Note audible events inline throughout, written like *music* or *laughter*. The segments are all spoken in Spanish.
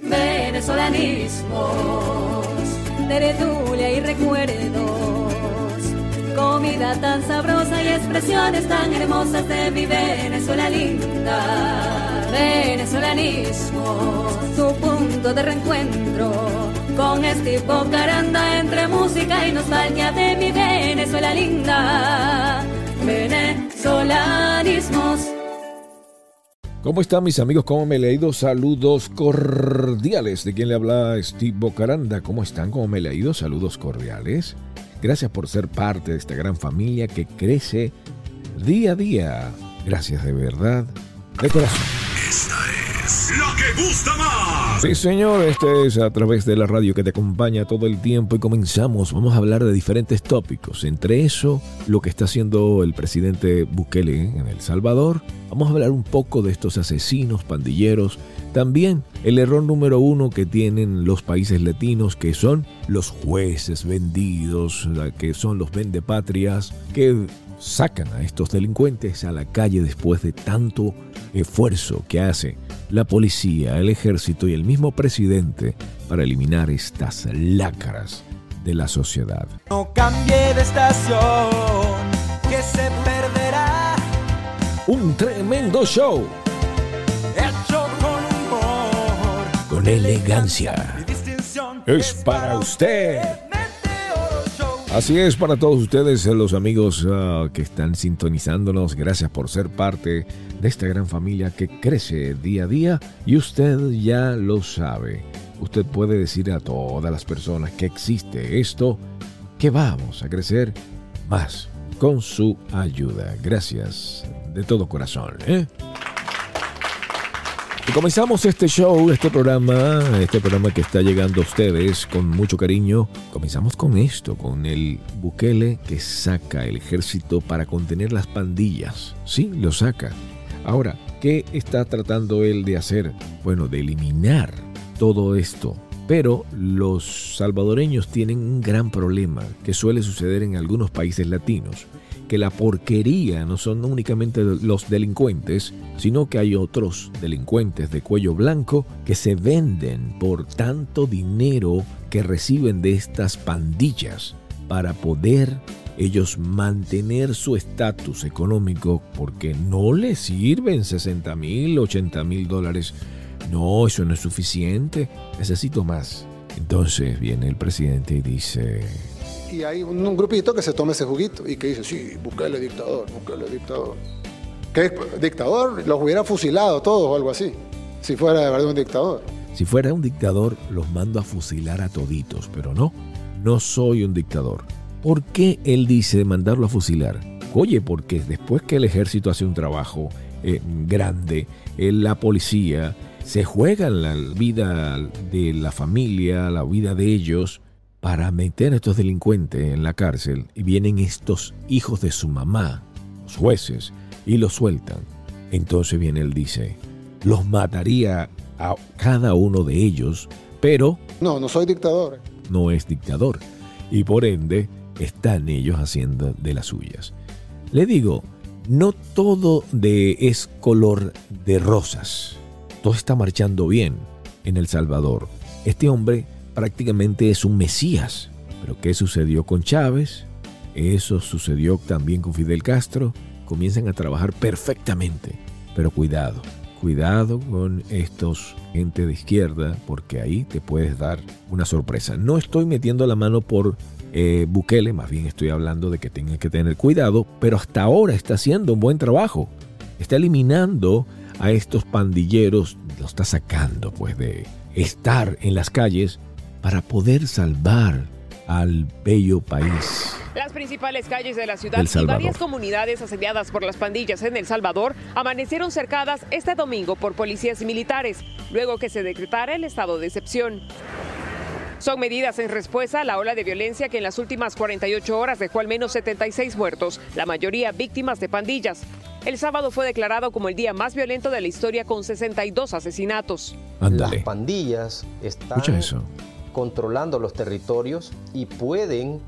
Venezolanismos, tertulia y recuerdos, comida tan sabrosa y expresiones tan hermosas de mi Venezuela linda. Venezolanismos, tu punto de reencuentro con este Caranda entre música y nostalgia de mi Venezuela linda. Venezolanismos. ¿Cómo están mis amigos? ¿Cómo me he leído? Saludos cordiales. ¿De quién le habla Steve Bocaranda? ¿Cómo están? ¿Cómo me he leído? Saludos cordiales. Gracias por ser parte de esta gran familia que crece día a día. Gracias de verdad, de corazón. La que gusta más. Sí, señor, este es a través de la radio que te acompaña todo el tiempo y comenzamos. Vamos a hablar de diferentes tópicos. Entre eso, lo que está haciendo el presidente Bukele en El Salvador. Vamos a hablar un poco de estos asesinos, pandilleros. También el error número uno que tienen los países latinos, que son los jueces vendidos, que son los vendepatrias, que sacan a estos delincuentes a la calle después de tanto esfuerzo que hace la policía, el ejército y el mismo presidente para eliminar estas lácaras de la sociedad. No cambie de estación, que se perderá. Un tremendo show Hecho con humor. con elegancia. Distinción Es para usted. Así es para todos ustedes, eh, los amigos ah, que están sintonizándonos. Gracias por ser parte de esta gran familia que crece día a día y usted ya lo sabe. Usted puede decir a todas las personas que existe esto, que vamos a crecer más con su ayuda. Gracias de todo corazón. ¿eh? Comenzamos este show, este programa, este programa que está llegando a ustedes con mucho cariño. Comenzamos con esto, con el Bukele que saca el ejército para contener las pandillas. Sí, lo saca. Ahora, ¿qué está tratando él de hacer? Bueno, de eliminar todo esto. Pero los salvadoreños tienen un gran problema que suele suceder en algunos países latinos que la porquería no son únicamente los delincuentes, sino que hay otros delincuentes de cuello blanco que se venden por tanto dinero que reciben de estas pandillas para poder ellos mantener su estatus económico porque no les sirven 60 mil, 80 mil dólares. No, eso no es suficiente, necesito más. Entonces viene el presidente y dice, Y hay un, grupito que se toma ese juguito y que dice, sí, Bukele dictador, Bukele dictador. ¿Qué dictador? Los hubiera fusilado todos o algo así, si fuera de verdad un dictador. Si fuera un dictador, los mando a fusilar a toditos, pero no, no soy un dictador. ¿Por qué él dice mandarlo a fusilar? Oye, porque después que el ejército hace un trabajo eh, grande, eh, la policía se juega la vida de la familia, la vida de ellos, para meter a estos delincuentes en la cárcel y vienen estos hijos de su mamá, los jueces, y los sueltan. Entonces viene él dice, los mataría a cada uno de ellos, pero No, no soy dictador. no es dictador y por ende están ellos haciendo de las suyas. Le digo, no todo de es color de rosas. Todo está marchando bien en El Salvador. Este hombre prácticamente es un mesías. Pero ¿qué sucedió con Chávez? Eso sucedió también con Fidel Castro. Comienzan a trabajar perfectamente. Pero cuidado, cuidado con estos gente de izquierda porque ahí te puedes dar una sorpresa. No estoy metiendo la mano por eh, Bukele, más bien estoy hablando de que tengan que tener cuidado, pero hasta ahora está haciendo un buen trabajo. Está eliminando a estos pandilleros, los está sacando pues de estar en las calles para poder salvar al bello país. Las principales calles de la ciudad y varias comunidades asediadas por las pandillas en El Salvador amanecieron cercadas este domingo por policías y militares, luego que se decretara el estado de excepción. Son medidas en respuesta a la ola de violencia que en las últimas 48 horas dejó al menos 76 muertos, la mayoría víctimas de pandillas. El sábado fue declarado como el día más violento de la historia con 62 asesinatos. Ándale. Las pandillas están Escucha eso. Controlando los territorios y pueden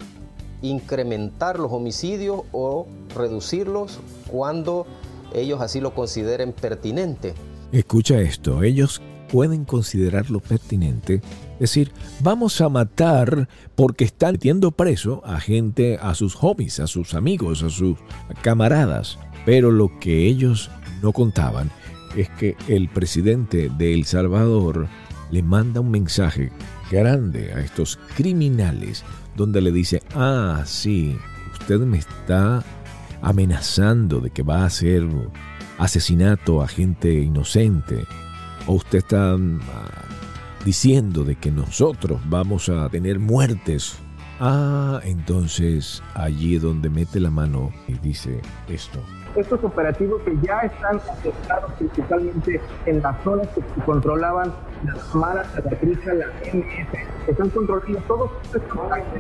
incrementar los homicidios o reducirlos cuando ellos así lo consideren pertinente. Escucha esto, ellos pueden considerarlo pertinente decir, vamos a matar porque están metiendo preso a gente, a sus hobbies, a sus amigos, a sus camaradas. Pero lo que ellos no contaban es que el presidente de El Salvador le manda un mensaje grande a estos criminales donde le dice, ah, sí, usted me está amenazando de que va a hacer asesinato a gente inocente, o usted está mm, diciendo de que nosotros vamos a tener muertes. Ah, entonces allí donde mete la mano y dice esto estos operativos que ya están concentrados principalmente en las zonas que controlaban las malas, la Patricia, la MS, están controlando todos estos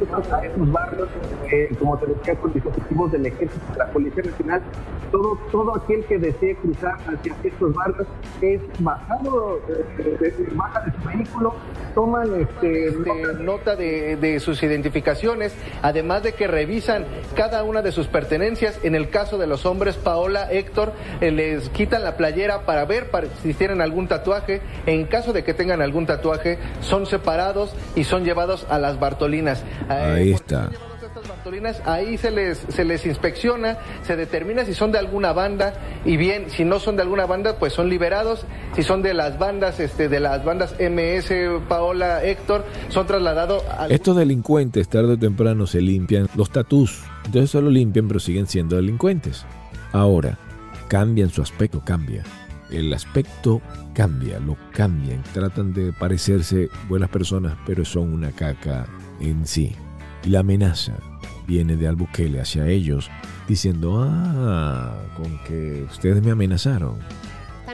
esos barrios, eh, como te decía, con dispositivos del ejército, de la Policía Nacional, todo, todo aquel que desee cruzar hacia estos barrios es bajado, eh, baja de su vehículo, toman este, nota de, de sus identificaciones, además de que revisan cada una de sus pertenencias, en el caso de los hombres Paola, Héctor, eh, les quitan la playera para ver si tienen algún tatuaje. En caso de que tengan algún tatuaje, son separados y son llevados a las Bartolinas. Eh, Ahí está. ahí se les, se les inspecciona, se determina si son de alguna banda y bien, si no son de alguna banda, pues son liberados. Si son de las bandas, este, de las bandas MS, Paola, Héctor, son trasladados a... Estos delincuentes tarde o temprano se limpian los tatús. Entonces solo limpian, pero siguen siendo delincuentes. Ahora, cambian su aspecto, cambia. El aspecto cambia, lo cambian. Tratan de parecerse buenas personas, pero son una caca en sí. Y la amenaza viene de Albukele hacia ellos, diciendo, ah, con que ustedes me amenazaron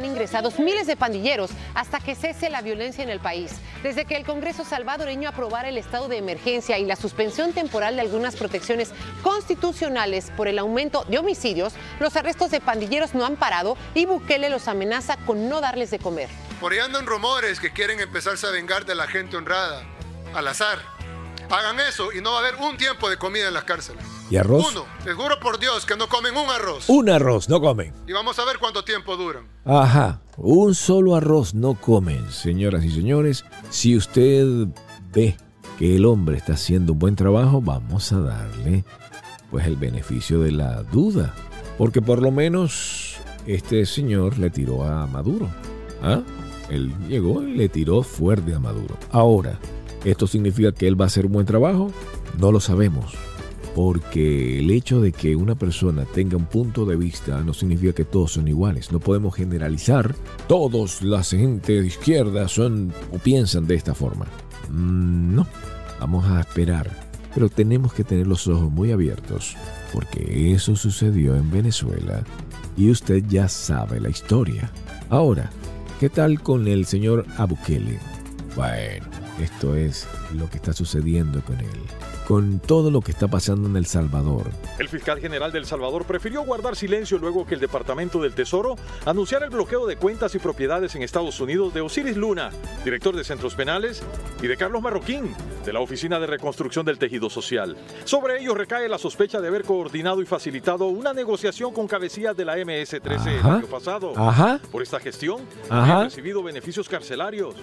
ingresados miles de pandilleros hasta que cese la violencia en el país. Desde que el Congreso salvadoreño aprobara el estado de emergencia y la suspensión temporal de algunas protecciones constitucionales por el aumento de homicidios, los arrestos de pandilleros no han parado y Bukele los amenaza con no darles de comer. Por ahí andan rumores que quieren empezarse a vengar de la gente honrada, al azar. Hagan eso y no va a haber un tiempo de comida en las cárceles. ¿Y arroz? Uno. Les juro por Dios que no comen un arroz. Un arroz, no comen. Y vamos a ver cuánto tiempo duran. Ajá. Un solo arroz no comen, señoras y señores. Si usted ve que el hombre está haciendo un buen trabajo, vamos a darle pues el beneficio de la duda. Porque por lo menos este señor le tiró a Maduro. ¿Ah? Él llegó y le tiró fuerte a Maduro. Ahora, ¿esto significa que él va a hacer un buen trabajo? No lo sabemos porque el hecho de que una persona tenga un punto de vista no significa que todos son iguales. No podemos generalizar. Todos las gente de izquierda son o piensan de esta forma. Mm, no, vamos a esperar. Pero tenemos que tener los ojos muy abiertos porque eso sucedió en Venezuela y usted ya sabe la historia. Ahora, ¿qué tal con el señor Abukele? Bueno, esto es lo que está sucediendo con él con todo lo que está pasando en El Salvador. El fiscal general de El Salvador prefirió guardar silencio luego que el Departamento del Tesoro anunciara el bloqueo de cuentas y propiedades en Estados Unidos de Osiris Luna, director de centros penales, y de Carlos Marroquín, de la Oficina de Reconstrucción del Tejido Social. Sobre ellos recae la sospecha de haber coordinado y facilitado una negociación con cabecillas de la MS-13 el año pasado. Ajá. Por esta gestión, Ajá. han recibido beneficios carcelarios.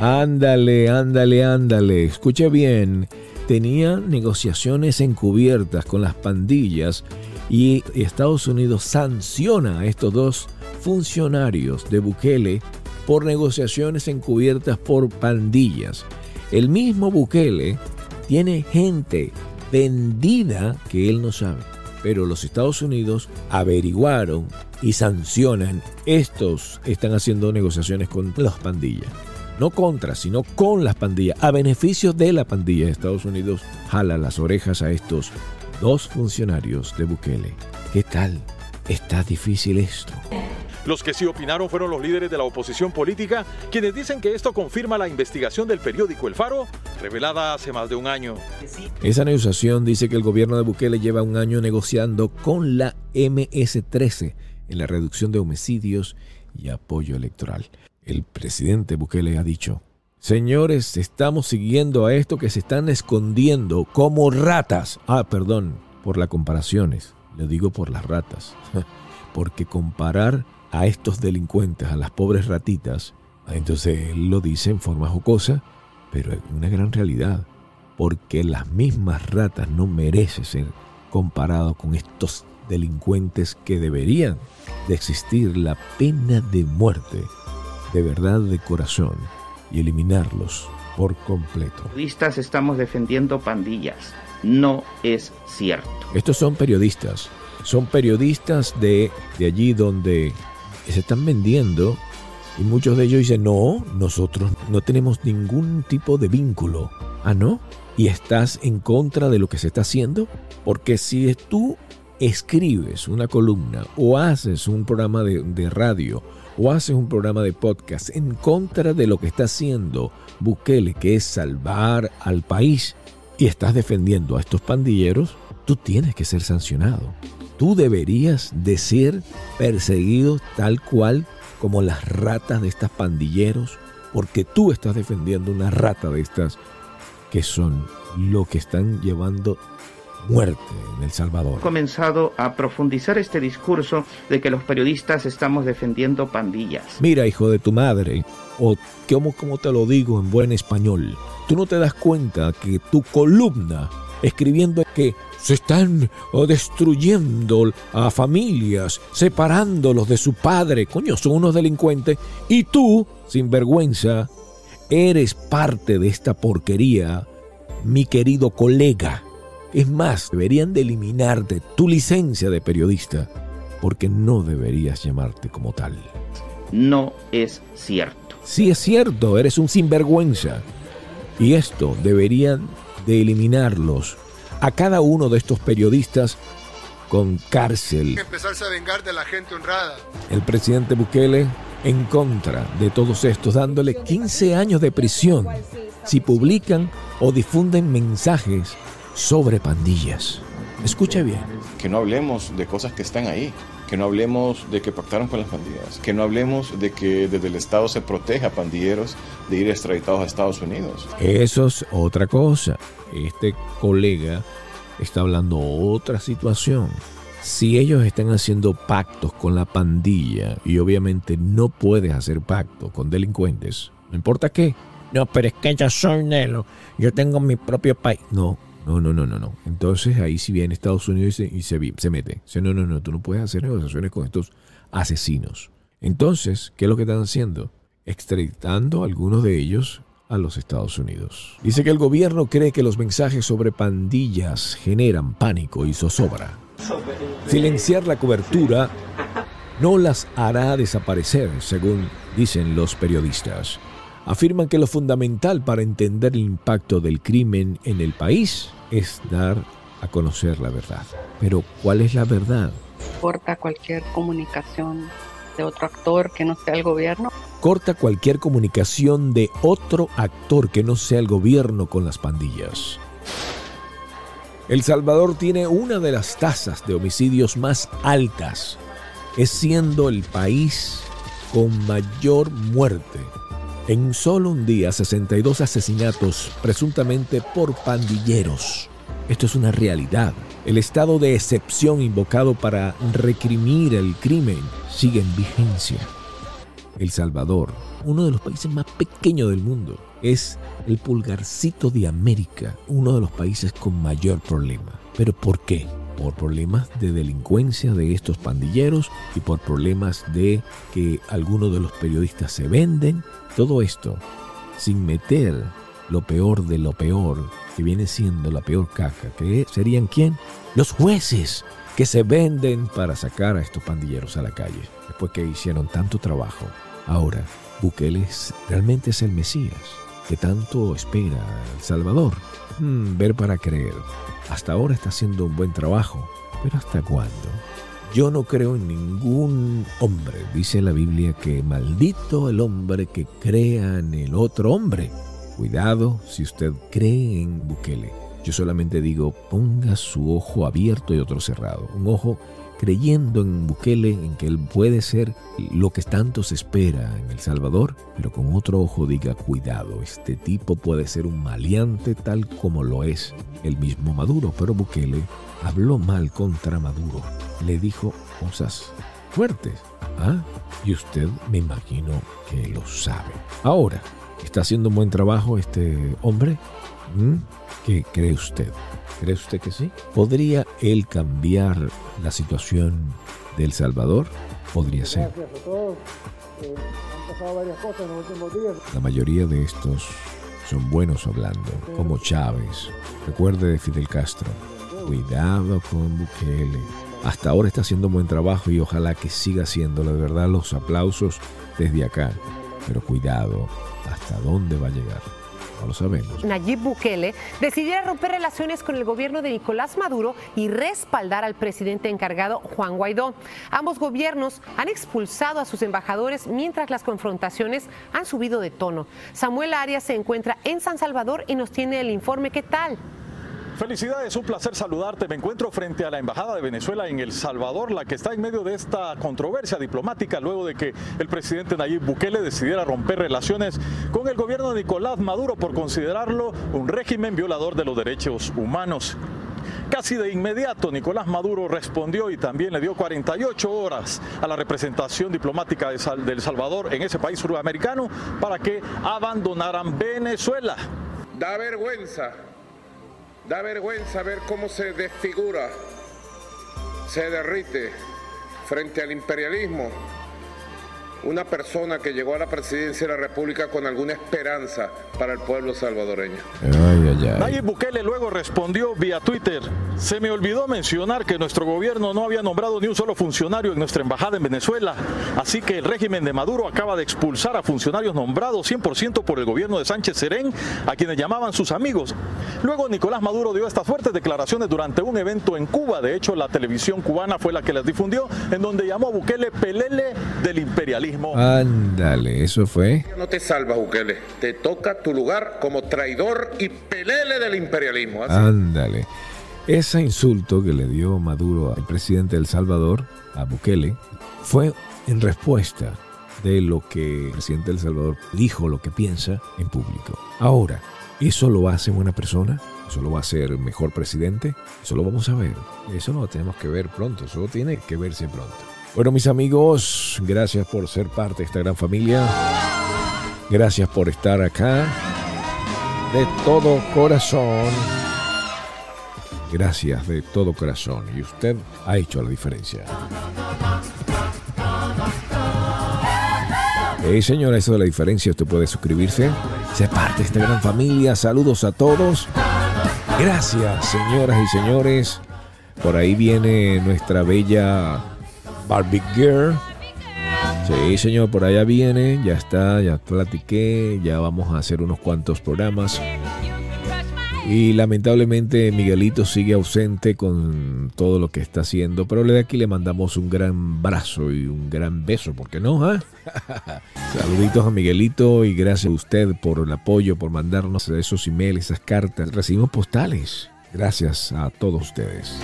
Ándale, ándale, ándale. Escuche bien tenía negociaciones encubiertas con las pandillas y Estados Unidos sanciona a estos dos funcionarios de Bukele por negociaciones encubiertas por pandillas. El mismo Bukele tiene gente vendida que él no sabe, pero los Estados Unidos averiguaron y sancionan estos están haciendo negociaciones con las pandillas no contra, sino con las pandillas, a beneficio de la pandilla de Estados Unidos, jala las orejas a estos dos funcionarios de Bukele. ¿Qué tal? Está difícil esto. Los que sí opinaron fueron los líderes de la oposición política, quienes dicen que esto confirma la investigación del periódico El Faro, revelada hace más de un año. Esa negociación dice que el gobierno de Bukele lleva un año negociando con la MS-13 en la reducción de homicidios y apoyo electoral. El presidente Bukele ha dicho, señores, estamos siguiendo a esto que se están escondiendo como ratas. Ah, perdón por las comparaciones, le digo por las ratas, *laughs* porque comparar a estos delincuentes, a las pobres ratitas, Entonces él lo dice en forma jocosa, pero es una gran realidad, porque las mismas ratas no merecen ser comparados con estos delincuentes que deberían de existir la pena de muerte, de verdad de corazón, y eliminarlos por completo. Periodistas estamos defendiendo pandillas. No es cierto. Estos son periodistas. Son periodistas de, de allí donde se están vendiendo y muchos de ellos dicen, no, nosotros no tenemos ningún tipo de vínculo. Ah, ¿no? ¿Y estás en contra de lo que se está haciendo? Porque si tú escribes una columna o haces un programa de, de radio o haces un programa de podcast en contra de lo que está haciendo Bukele, que es salvar al país, y estás defendiendo a estos pandilleros, tú tienes que ser sancionado. Tú deberías de ser perseguido tal cual como las ratas de estas pandilleros, porque tú estás defendiendo una rata de estas que son lo que están llevando muerte en El Salvador. He comenzado a profundizar este discurso de que los periodistas estamos defendiendo pandillas. Mira, hijo de tu madre, o como, como te lo digo en buen español, tú no te das cuenta que tu columna escribiendo que se están destruyendo a familias, separándolos de su padre, coño, son unos delincuentes, y tú, sin vergüenza, eres parte de esta porquería, mi querido colega. Es más, deberían de eliminarte tu licencia de periodista, porque no deberías llamarte como tal. No es cierto. Sí es cierto, eres un sinvergüenza. Y esto deberían de eliminarlos a cada uno de estos periodistas con cárcel. Empezarse a vengar de la gente honrada. El presidente Bukele en contra de todos estos, dándole 15 años de prisión si publican o difunden mensajes sobre pandillas. Escucha bien. Que no hablemos de cosas que están ahí, que no hablemos de que pactaron con las pandillas, que no hablemos de que desde el Estado se proteja a pandilleros de ir extraditados a Estados Unidos. Eso es otra cosa. Este colega está hablando otra situación. Si ellos están haciendo pactos con la pandilla y obviamente no puedes hacer pacto con delincuentes, no importa qué. No, pero es que yo soy Nelo, yo tengo mi propio país. No, no, no, no, no, no. Entonces ahí si viene Estados Unidos y se, se mete. No, no, no, tú no puedes hacer negociaciones con estos asesinos. Entonces, ¿qué es lo que están haciendo? Extraditando a algunos de ellos a los Estados Unidos. Dice que el gobierno cree que los mensajes sobre pandillas generan pánico y zozobra. Silenciar la cobertura no las hará desaparecer, según dicen los periodistas. Afirman que lo fundamental para entender el impacto del crimen en el país es dar a conocer la verdad. Pero ¿cuál es la verdad? Corta cualquier comunicación de otro actor que no sea el gobierno. Corta cualquier comunicación de otro actor que no sea el gobierno con las pandillas. El Salvador tiene una de las tasas de homicidios más altas, es siendo el país con mayor muerte. En solo un día, 62 asesinatos presuntamente por pandilleros. Esto es una realidad. El estado de excepción invocado para reprimir el crimen sigue en vigencia. El Salvador, uno de los países más pequeños del mundo, es el pulgarcito de América, uno de los países con mayor problema. ¿Pero por qué? Por problemas de delincuencia de estos pandilleros y por problemas de que algunos de los periodistas se venden. Todo esto sin meter lo peor de lo peor, que viene siendo la peor caja, que serían quién? Los jueces que se venden para sacar a estos pandilleros a la calle, después que hicieron tanto trabajo. Ahora, Bukele realmente es el Mesías que tanto espera El Salvador. Hmm, ver para creer. Hasta ahora está haciendo un buen trabajo, pero ¿hasta cuándo? Yo no creo en ningún hombre. Dice la Biblia que maldito el hombre que crea en el otro hombre. Cuidado si usted cree en Bukele. Yo solamente digo, ponga su ojo abierto y otro cerrado. Un ojo creyendo en Bukele, en que él puede ser lo que tanto se espera en El Salvador, pero con otro ojo diga, cuidado, este tipo puede ser un maleante tal como lo es el mismo Maduro, pero Bukele habló mal contra Maduro, le dijo cosas fuertes. ¿Ah? Y usted me imagino que lo sabe. Ahora, ¿está haciendo un buen trabajo este hombre? ¿Mm? ¿Qué cree usted? ¿Cree usted que sí? ¿Podría él cambiar la situación de El Salvador? Podría ser. Gracias a todos. Eh, han pasado varias cosas en los últimos días. La mayoría de estos son buenos hablando, como Chávez. Recuerde de Fidel Castro. Cuidado con Bukele. Hasta ahora está haciendo un buen trabajo y ojalá que siga haciéndolo. De verdad, los aplausos desde acá. Pero cuidado, ¿hasta dónde va a llegar? Nayib Bukele decidiera romper relaciones con el gobierno de Nicolás Maduro y respaldar al presidente encargado Juan Guaidó. Ambos gobiernos han expulsado a sus embajadores mientras las confrontaciones han subido de tono. Samuel Arias se encuentra en San Salvador y nos tiene el informe. ¿Qué tal? Felicidades, un placer saludarte. Me encuentro frente a la Embajada de Venezuela en El Salvador, la que está en medio de esta controversia diplomática luego de que el presidente Nayib Bukele decidiera romper relaciones con el gobierno de Nicolás Maduro por considerarlo un régimen violador de los derechos humanos. Casi de inmediato Nicolás Maduro respondió y también le dio 48 horas a la representación diplomática de Salvador en ese país sudamericano para que abandonaran Venezuela. Da vergüenza, da vergüenza ver cómo se desfigura, se derrite frente al imperialismo una persona que llegó a la presidencia de la República con alguna esperanza para el pueblo salvadoreño. Ay, ay, ay. Nayib Bukele luego respondió vía Twitter, se me olvidó mencionar que nuestro gobierno no había nombrado ni un solo funcionario en nuestra embajada en Venezuela, así que el régimen de Maduro acaba de expulsar a funcionarios nombrados 100% por el gobierno de Sánchez Serén, a quienes llamaban sus amigos. Luego Nicolás Maduro dio estas fuertes declaraciones durante un evento en Cuba, de hecho la televisión cubana fue la que las difundió, en donde llamó a Bukele pelele del imperialismo. Ándale, eso fue. No te salvas, Bukele. Te toca tu lugar como traidor y pelele del imperialismo. Así. Ándale. Ese insulto que le dio Maduro al presidente de El Salvador, a Bukele, fue en respuesta de lo que el presidente de El Salvador dijo, lo que piensa en público. Ahora, ¿eso lo hace buena persona? ¿Eso lo va a hacer mejor presidente? Eso lo vamos a ver. Eso no lo tenemos que ver pronto, eso tiene que verse pronto. Bueno, mis amigos, gracias por ser parte de esta gran familia. Gracias por estar acá. De todo corazón. Gracias de todo corazón. Y usted ha hecho la diferencia. Hey, señora, eso de la diferencia, usted puede suscribirse. Ser parte de esta gran familia. Saludos a todos. Gracias, señoras y señores. Por ahí viene nuestra bella Barbie Girl. Sí, señor, por allá viene. Ya está, ya platiqué. Ya vamos a hacer unos cuantos programas. Y lamentablemente Miguelito sigue ausente con todo lo que está haciendo, pero de aquí le mandamos un gran abrazo y un gran beso, ¿por qué no? ah? *laughs* Saluditos a Miguelito y gracias a usted por el apoyo, por mandarnos esos emails, esas cartas. Recibimos postales. Gracias a todos ustedes.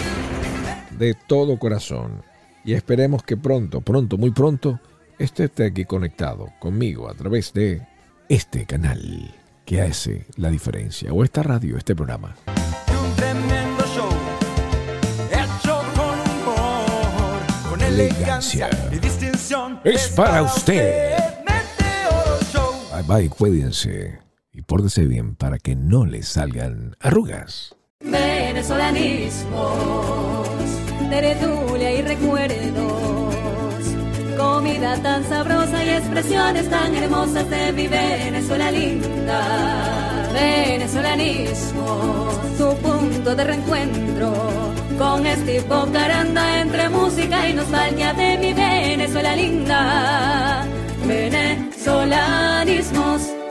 De todo corazón. Y esperemos que pronto, pronto, muy pronto, esté aquí conectado conmigo a través de este canal que hace la diferencia, o esta radio, este programa. Un tremendo show hecho con humor, con Elegancia. y distinción. Es para usted. Bye bye, cuídense y pórtense bien para que no les salgan arrugas venezolanismos de retulia y recuerdos, comida tan sabrosa y expresiones tan hermosas de mi Venezuela linda. Venezolanismos, tu punto de reencuentro con este caranda entre música y nostalgia de mi Venezuela linda. Venezolanismos.